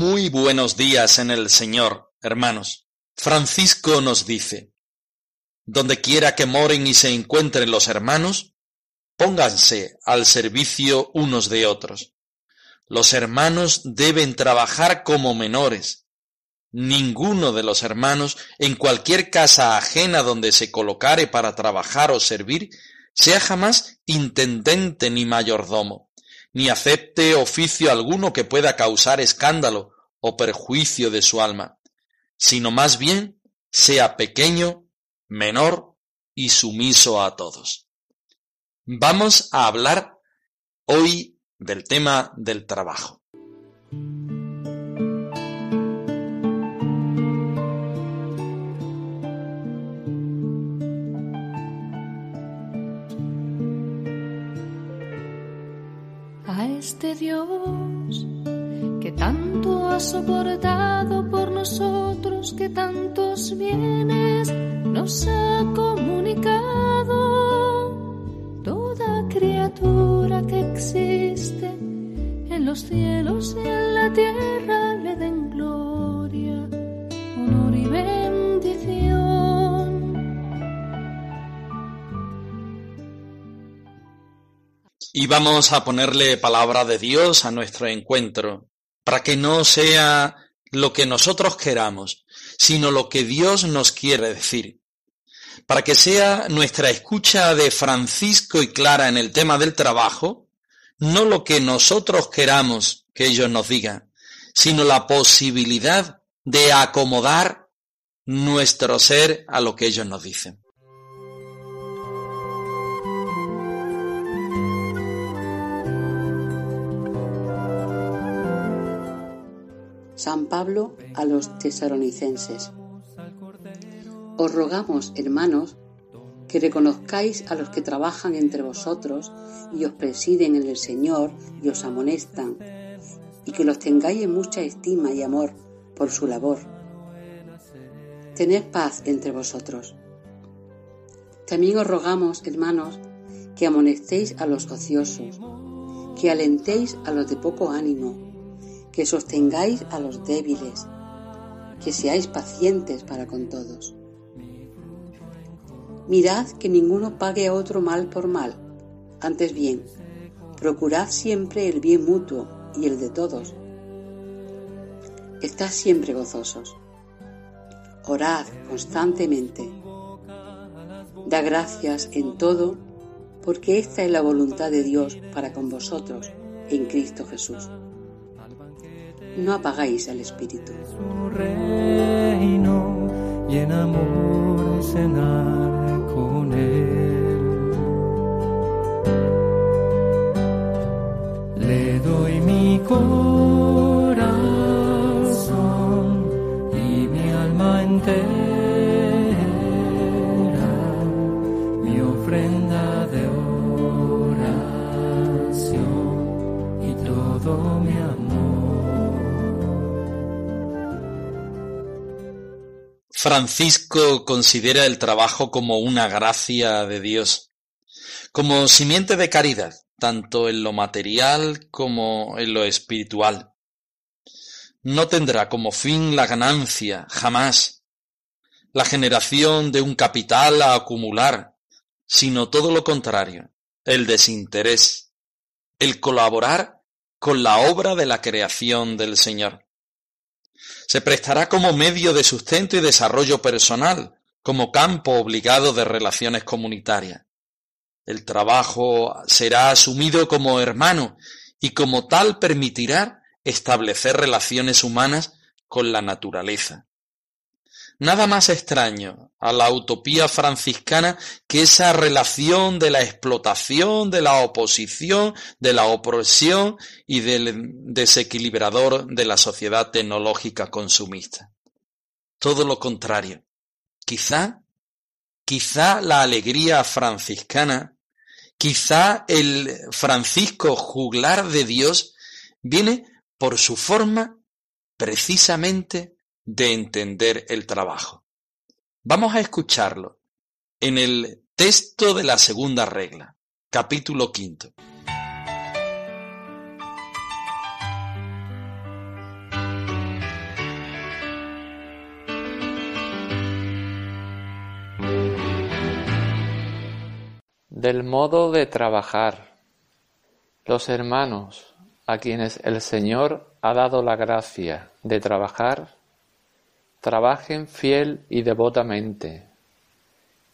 Muy buenos días en el Señor, hermanos. Francisco nos dice, donde quiera que moren y se encuentren los hermanos, pónganse al servicio unos de otros. Los hermanos deben trabajar como menores. Ninguno de los hermanos, en cualquier casa ajena donde se colocare para trabajar o servir, sea jamás intendente ni mayordomo, ni acepte oficio alguno que pueda causar escándalo o perjuicio de su alma, sino más bien sea pequeño, menor y sumiso a todos. Vamos a hablar hoy del tema del trabajo. A este Dios que tanto ha soportado por nosotros, que tantos bienes nos ha comunicado. Toda criatura que existe en los cielos y en la tierra Y vamos a ponerle palabra de Dios a nuestro encuentro, para que no sea lo que nosotros queramos, sino lo que Dios nos quiere decir. Para que sea nuestra escucha de Francisco y Clara en el tema del trabajo, no lo que nosotros queramos que ellos nos digan, sino la posibilidad de acomodar nuestro ser a lo que ellos nos dicen. San Pablo a los tesaronicenses. Os rogamos, hermanos, que reconozcáis a los que trabajan entre vosotros y os presiden en el Señor y os amonestan, y que los tengáis en mucha estima y amor por su labor. Tened paz entre vosotros. También os rogamos, hermanos, que amonestéis a los ociosos, que alentéis a los de poco ánimo, que sostengáis a los débiles, que seáis pacientes para con todos. Mirad que ninguno pague a otro mal por mal, antes bien, procurad siempre el bien mutuo y el de todos. Estad siempre gozosos. Orad constantemente. Da gracias en todo, porque esta es la voluntad de Dios para con vosotros en Cristo Jesús no apagáis el espíritu. Su reino y en amor cenar con él. Le doy mi corazón y mi alma entera, mi ofrenda de oración y todo mi Francisco considera el trabajo como una gracia de Dios, como simiente de caridad, tanto en lo material como en lo espiritual. No tendrá como fin la ganancia, jamás, la generación de un capital a acumular, sino todo lo contrario, el desinterés, el colaborar con la obra de la creación del Señor. Se prestará como medio de sustento y desarrollo personal, como campo obligado de relaciones comunitarias. El trabajo será asumido como hermano y como tal permitirá establecer relaciones humanas con la naturaleza. Nada más extraño a la utopía franciscana que esa relación de la explotación, de la oposición, de la opresión y del desequilibrador de la sociedad tecnológica consumista. Todo lo contrario. Quizá, quizá la alegría franciscana, quizá el Francisco juglar de Dios viene por su forma precisamente de entender el trabajo. Vamos a escucharlo en el texto de la segunda regla, capítulo quinto. Del modo de trabajar. Los hermanos a quienes el Señor ha dado la gracia de trabajar trabajen fiel y devotamente,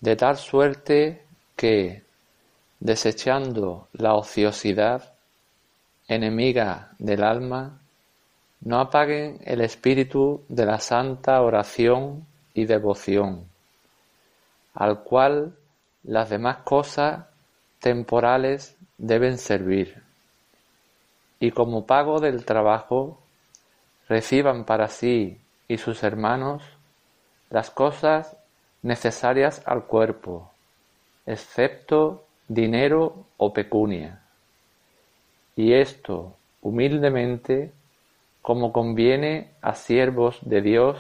de tal suerte que, desechando la ociosidad, enemiga del alma, no apaguen el espíritu de la santa oración y devoción, al cual las demás cosas temporales deben servir, y como pago del trabajo reciban para sí y sus hermanos las cosas necesarias al cuerpo, excepto dinero o pecunia. Y esto humildemente como conviene a siervos de Dios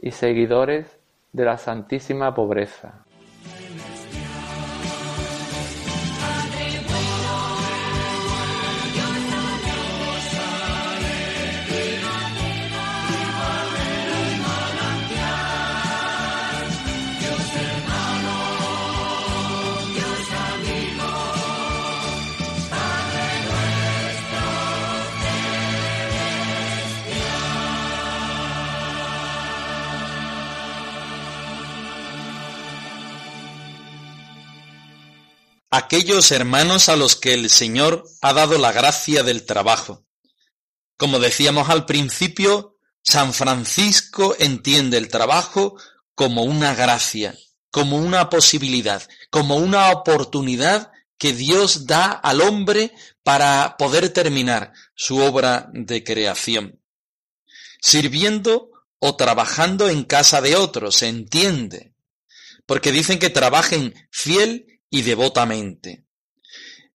y seguidores de la santísima pobreza. Aquellos hermanos a los que el Señor ha dado la gracia del trabajo. Como decíamos al principio, San Francisco entiende el trabajo como una gracia, como una posibilidad, como una oportunidad que Dios da al hombre para poder terminar su obra de creación. Sirviendo o trabajando en casa de otros, se entiende, porque dicen que trabajen fiel y devotamente.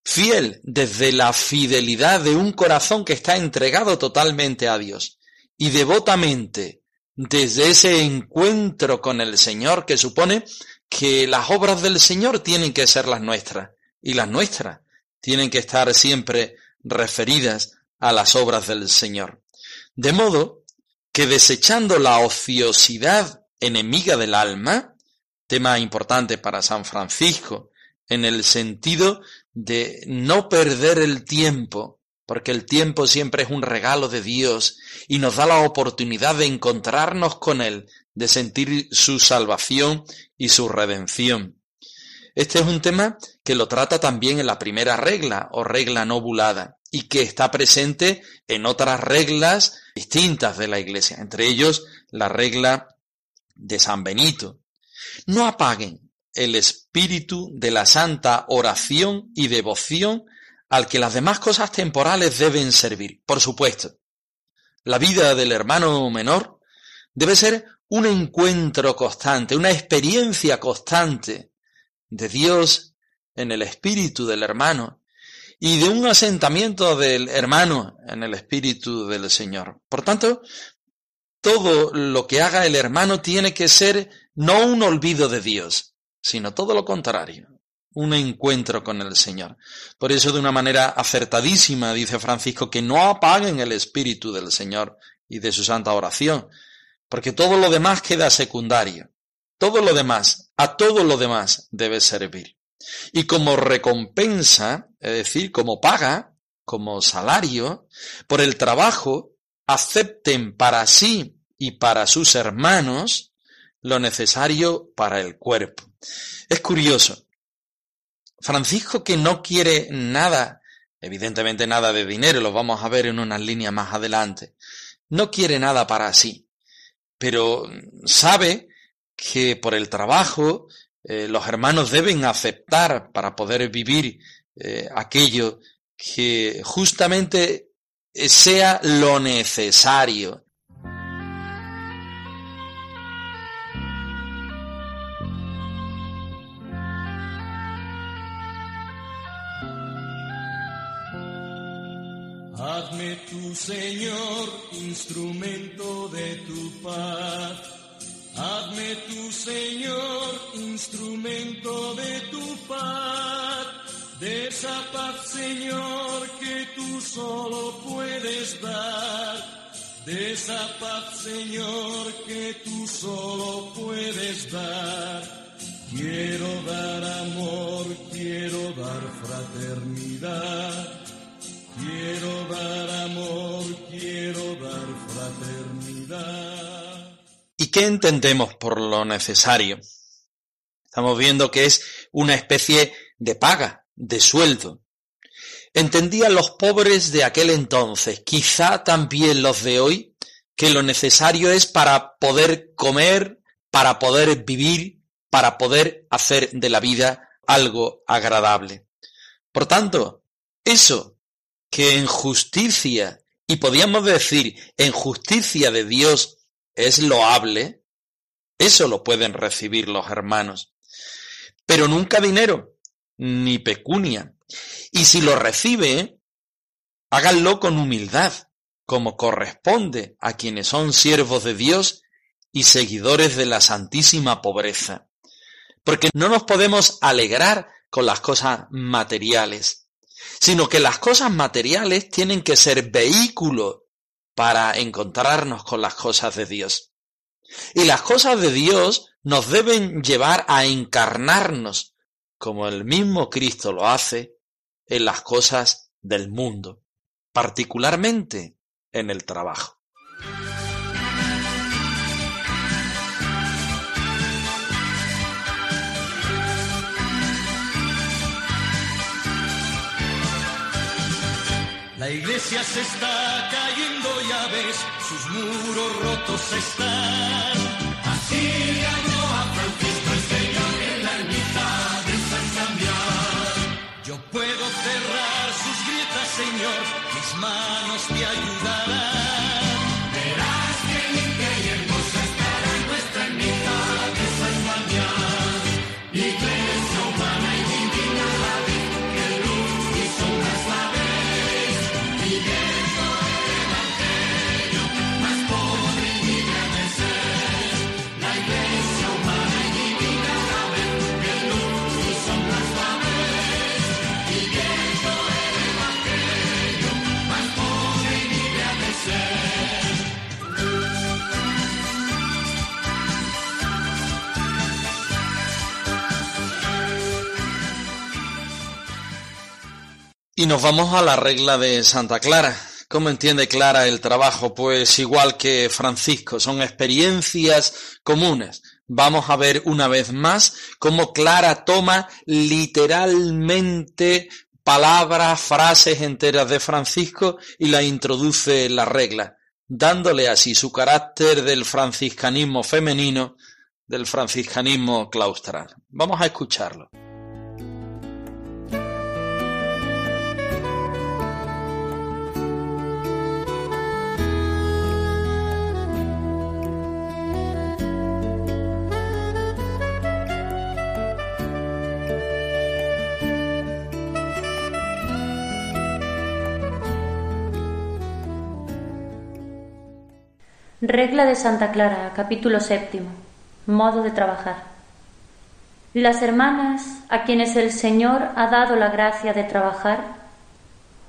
Fiel desde la fidelidad de un corazón que está entregado totalmente a Dios y devotamente desde ese encuentro con el Señor que supone que las obras del Señor tienen que ser las nuestras y las nuestras tienen que estar siempre referidas a las obras del Señor. De modo que desechando la ociosidad enemiga del alma, tema importante para San Francisco, en el sentido de no perder el tiempo, porque el tiempo siempre es un regalo de Dios y nos da la oportunidad de encontrarnos con Él, de sentir su salvación y su redención. Este es un tema que lo trata también en la primera regla o regla novulada y que está presente en otras reglas distintas de la Iglesia, entre ellos la regla de San Benito. No apaguen el espíritu de la santa oración y devoción al que las demás cosas temporales deben servir. Por supuesto, la vida del hermano menor debe ser un encuentro constante, una experiencia constante de Dios en el espíritu del hermano y de un asentamiento del hermano en el espíritu del Señor. Por tanto, todo lo que haga el hermano tiene que ser no un olvido de Dios, sino todo lo contrario, un encuentro con el Señor. Por eso de una manera acertadísima dice Francisco que no apaguen el espíritu del Señor y de su santa oración, porque todo lo demás queda secundario. Todo lo demás, a todo lo demás debe servir. Y como recompensa, es decir, como paga, como salario, por el trabajo, acepten para sí y para sus hermanos lo necesario para el cuerpo. Es curioso. Francisco que no quiere nada, evidentemente nada de dinero, lo vamos a ver en unas líneas más adelante, no quiere nada para sí, pero sabe que por el trabajo eh, los hermanos deben aceptar para poder vivir eh, aquello que justamente sea lo necesario. Tu Señor instrumento de tu paz. Hazme tu Señor instrumento de tu paz. De esa paz, Señor, que tú solo puedes dar. De esa paz, Señor, que tú solo puedes dar. Quiero dar amor, quiero dar fraternidad. Quiero dar amor, quiero dar fraternidad. ¿Y qué entendemos por lo necesario? Estamos viendo que es una especie de paga, de sueldo. Entendían los pobres de aquel entonces, quizá también los de hoy, que lo necesario es para poder comer, para poder vivir, para poder hacer de la vida algo agradable. Por tanto, eso que en justicia, y podíamos decir en justicia de Dios, es loable, eso lo pueden recibir los hermanos. Pero nunca dinero, ni pecunia. Y si lo recibe, háganlo con humildad, como corresponde a quienes son siervos de Dios y seguidores de la santísima pobreza. Porque no nos podemos alegrar con las cosas materiales sino que las cosas materiales tienen que ser vehículo para encontrarnos con las cosas de Dios. Y las cosas de Dios nos deben llevar a encarnarnos, como el mismo Cristo lo hace, en las cosas del mundo, particularmente en el trabajo. La iglesia se está cayendo, ya ves, sus muros rotos están. Así habló a Francisco el Señor en la ermita de San Damián. Yo puedo cerrar sus grietas, Señor, mis manos te ayudarán. Y nos vamos a la regla de Santa Clara. ¿Cómo entiende Clara el trabajo? Pues igual que Francisco, son experiencias comunes. Vamos a ver una vez más cómo Clara toma literalmente palabras, frases enteras de Francisco y la introduce en la regla, dándole así su carácter del franciscanismo femenino, del franciscanismo claustral. Vamos a escucharlo. Regla de Santa Clara, capítulo séptimo. Modo de trabajar. Las hermanas a quienes el Señor ha dado la gracia de trabajar,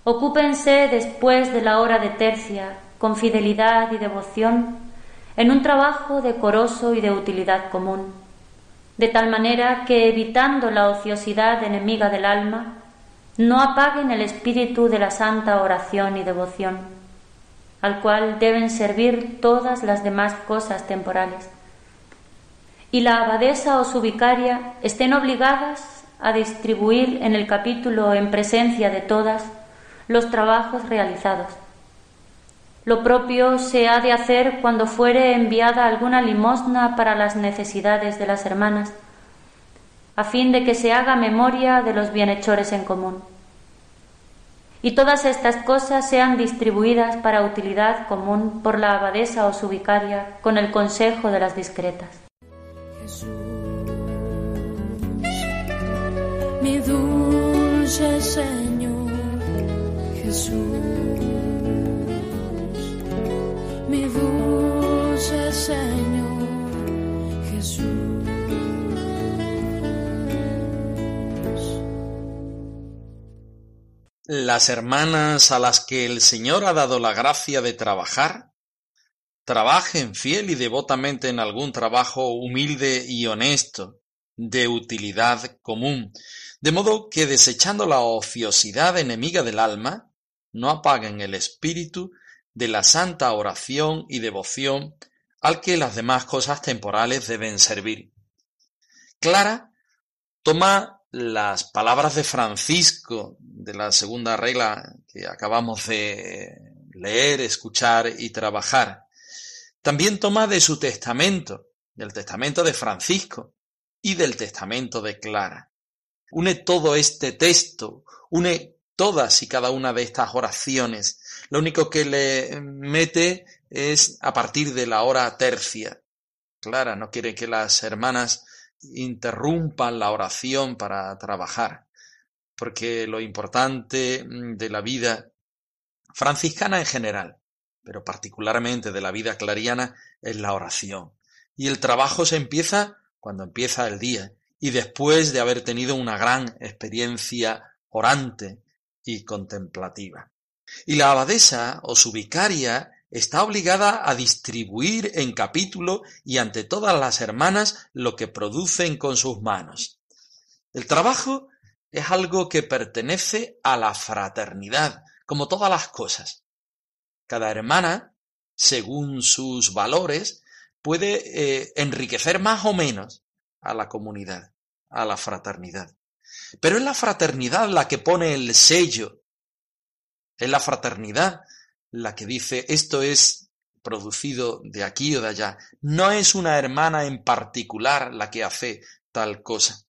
ocúpense después de la hora de tercia con fidelidad y devoción en un trabajo decoroso y de utilidad común, de tal manera que evitando la ociosidad enemiga del alma, no apaguen el espíritu de la santa oración y devoción, al cual deben servir todas las demás cosas temporales. Y la abadesa o su vicaria estén obligadas a distribuir en el capítulo en presencia de todas los trabajos realizados. Lo propio se ha de hacer cuando fuere enviada alguna limosna para las necesidades de las hermanas, a fin de que se haga memoria de los bienhechores en común. Y todas estas cosas sean distribuidas para utilidad común por la abadesa o su vicaria con el consejo de las discretas. Jesús, mi dulce Señor, Jesús, mi dulce Señor, Jesús. Las hermanas a las que el Señor ha dado la gracia de trabajar, trabajen fiel y devotamente en algún trabajo humilde y honesto, de utilidad común, de modo que desechando la ociosidad enemiga del alma, no apaguen el espíritu de la santa oración y devoción al que las demás cosas temporales deben servir. Clara toma las palabras de Francisco de la segunda regla que acabamos de leer, escuchar y trabajar. También toma de su testamento, del testamento de Francisco y del testamento de Clara. Une todo este texto, une todas y cada una de estas oraciones. Lo único que le mete es a partir de la hora tercia. Clara no quiere que las hermanas interrumpan la oración para trabajar, porque lo importante mm, de la vida franciscana en general, pero particularmente de la vida clariana, es la oración. Y el trabajo se empieza cuando empieza el día y después de haber tenido una gran experiencia orante y contemplativa. Y la abadesa o su vicaria está obligada a distribuir en capítulo y ante todas las hermanas lo que producen con sus manos. El trabajo es algo que pertenece a la fraternidad, como todas las cosas. Cada hermana, según sus valores, puede eh, enriquecer más o menos a la comunidad, a la fraternidad. Pero es la fraternidad la que pone el sello. Es la fraternidad la que dice esto es producido de aquí o de allá. No es una hermana en particular la que hace tal cosa.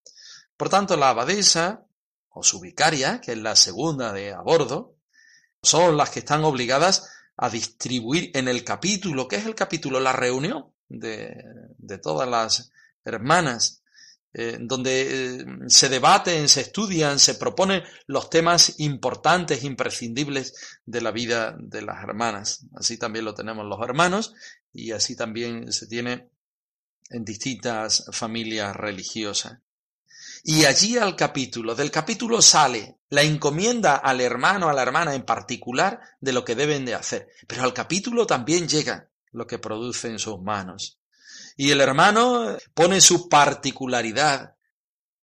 Por tanto, la abadesa o su vicaria, que es la segunda de a bordo, son las que están obligadas a distribuir en el capítulo, que es el capítulo, la reunión de, de todas las hermanas eh, donde eh, se debaten, se estudian, se proponen los temas importantes, imprescindibles de la vida de las hermanas. Así también lo tenemos los hermanos y así también se tiene en distintas familias religiosas. Y allí al capítulo, del capítulo sale la encomienda al hermano, a la hermana en particular, de lo que deben de hacer. Pero al capítulo también llega lo que produce en sus manos. Y el hermano pone su particularidad,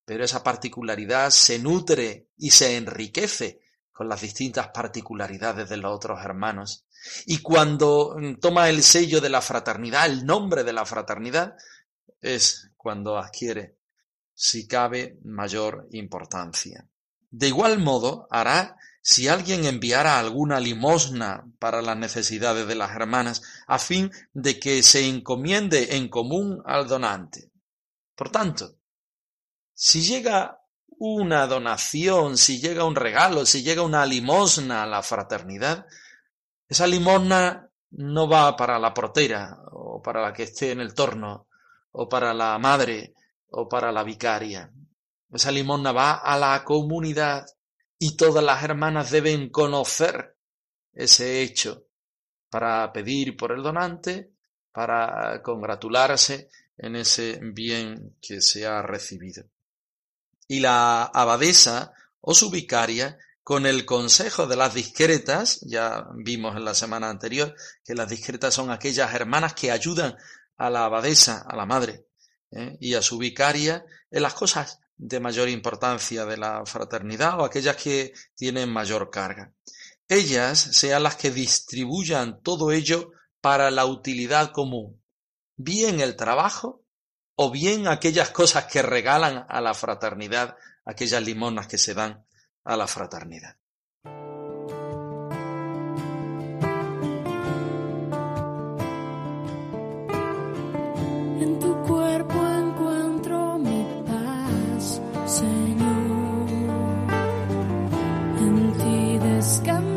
pero esa particularidad se nutre y se enriquece con las distintas particularidades de los otros hermanos. Y cuando toma el sello de la fraternidad, el nombre de la fraternidad, es cuando adquiere, si cabe, mayor importancia. De igual modo hará si alguien enviara alguna limosna para las necesidades de las hermanas, a fin de que se encomiende en común al donante. Por tanto, si llega una donación, si llega un regalo, si llega una limosna a la fraternidad, esa limosna no va para la portera o para la que esté en el torno o para la madre o para la vicaria. Esa limosna va a la comunidad y todas las hermanas deben conocer ese hecho para pedir por el donante, para congratularse en ese bien que se ha recibido. y la abadesa o su vicaria con el consejo de las discretas, ya vimos en la semana anterior que las discretas son aquellas hermanas que ayudan a la abadesa, a la madre, ¿eh? y a su vicaria en las cosas de mayor importancia de la fraternidad o aquellas que tienen mayor carga. Ellas sean las que distribuyan todo ello para la utilidad común, bien el trabajo o bien aquellas cosas que regalan a la fraternidad, aquellas limonas que se dan a la fraternidad. En tu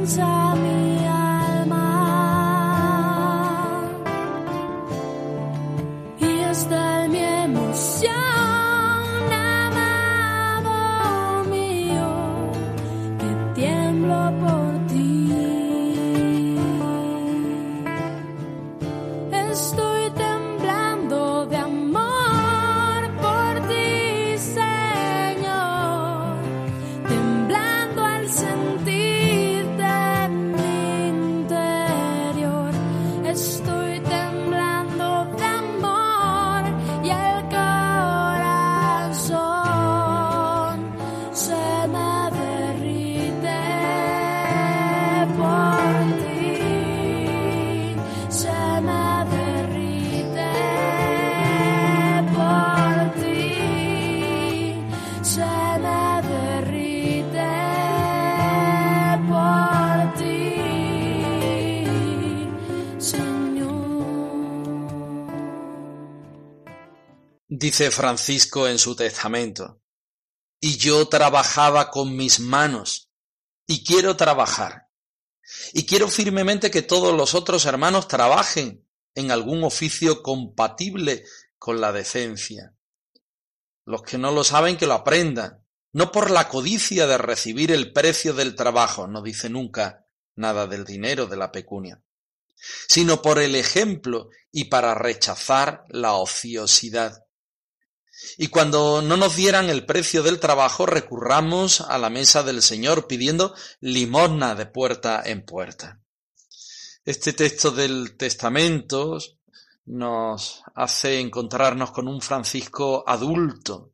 mi alma. Y mi emoción, Dice Francisco en su testamento, y yo trabajaba con mis manos, y quiero trabajar, y quiero firmemente que todos los otros hermanos trabajen en algún oficio compatible con la decencia. Los que no lo saben que lo aprendan, no por la codicia de recibir el precio del trabajo, no dice nunca nada del dinero, de la pecunia, sino por el ejemplo y para rechazar la ociosidad. Y cuando no nos dieran el precio del trabajo, recurramos a la mesa del Señor pidiendo limosna de puerta en puerta. Este texto del Testamento nos hace encontrarnos con un Francisco adulto,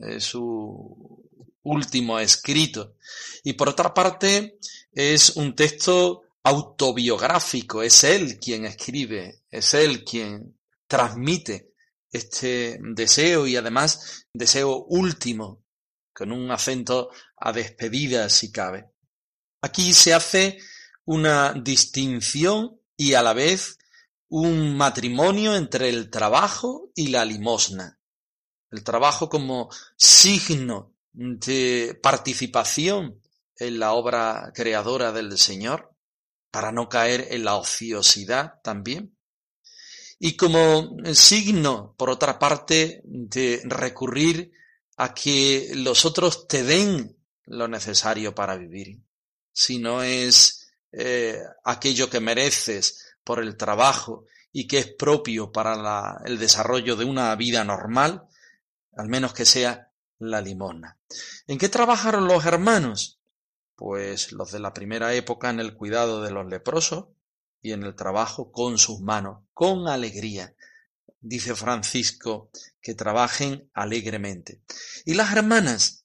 es su último escrito. Y por otra parte, es un texto autobiográfico, es él quien escribe, es él quien transmite este deseo y además deseo último, con un acento a despedida si cabe. Aquí se hace una distinción y a la vez un matrimonio entre el trabajo y la limosna. El trabajo como signo de participación en la obra creadora del Señor, para no caer en la ociosidad también. Y como signo, por otra parte, de recurrir a que los otros te den lo necesario para vivir. Si no es eh, aquello que mereces por el trabajo y que es propio para el desarrollo de una vida normal, al menos que sea la limosna. ¿En qué trabajaron los hermanos? Pues los de la primera época en el cuidado de los leprosos y en el trabajo con sus manos, con alegría. Dice Francisco que trabajen alegremente. ¿Y las hermanas?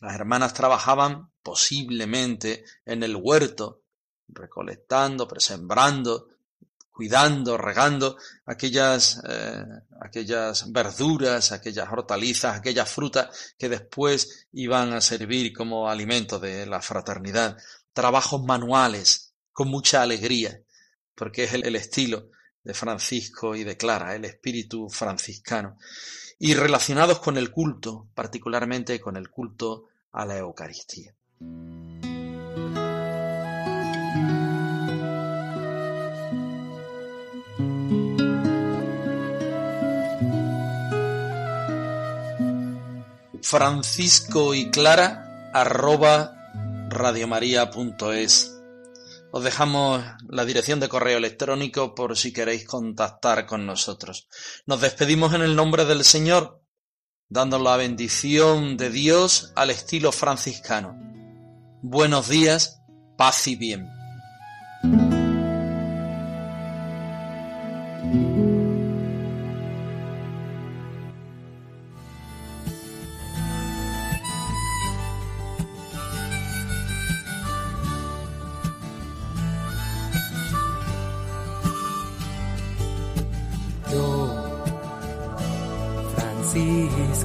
Las hermanas trabajaban posiblemente en el huerto, recolectando, presembrando, cuidando, regando aquellas, eh, aquellas verduras, aquellas hortalizas, aquellas frutas que después iban a servir como alimento de la fraternidad. Trabajos manuales, con mucha alegría, porque es el, el estilo de Francisco y de Clara, el espíritu franciscano, y relacionados con el culto, particularmente con el culto a la Eucaristía. Francisco y Clara arroba radiomaria.es. Os dejamos la dirección de correo electrónico por si queréis contactar con nosotros. Nos despedimos en el nombre del Señor, dando la bendición de Dios al estilo franciscano. Buenos días, paz y bien.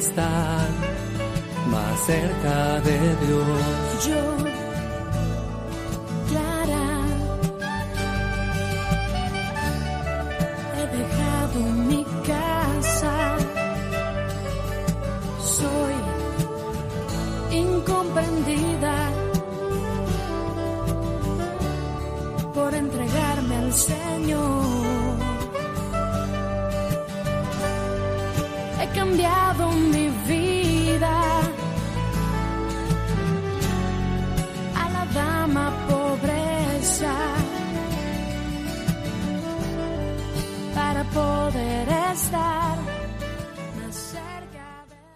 estar más cerca de Dios. Yo,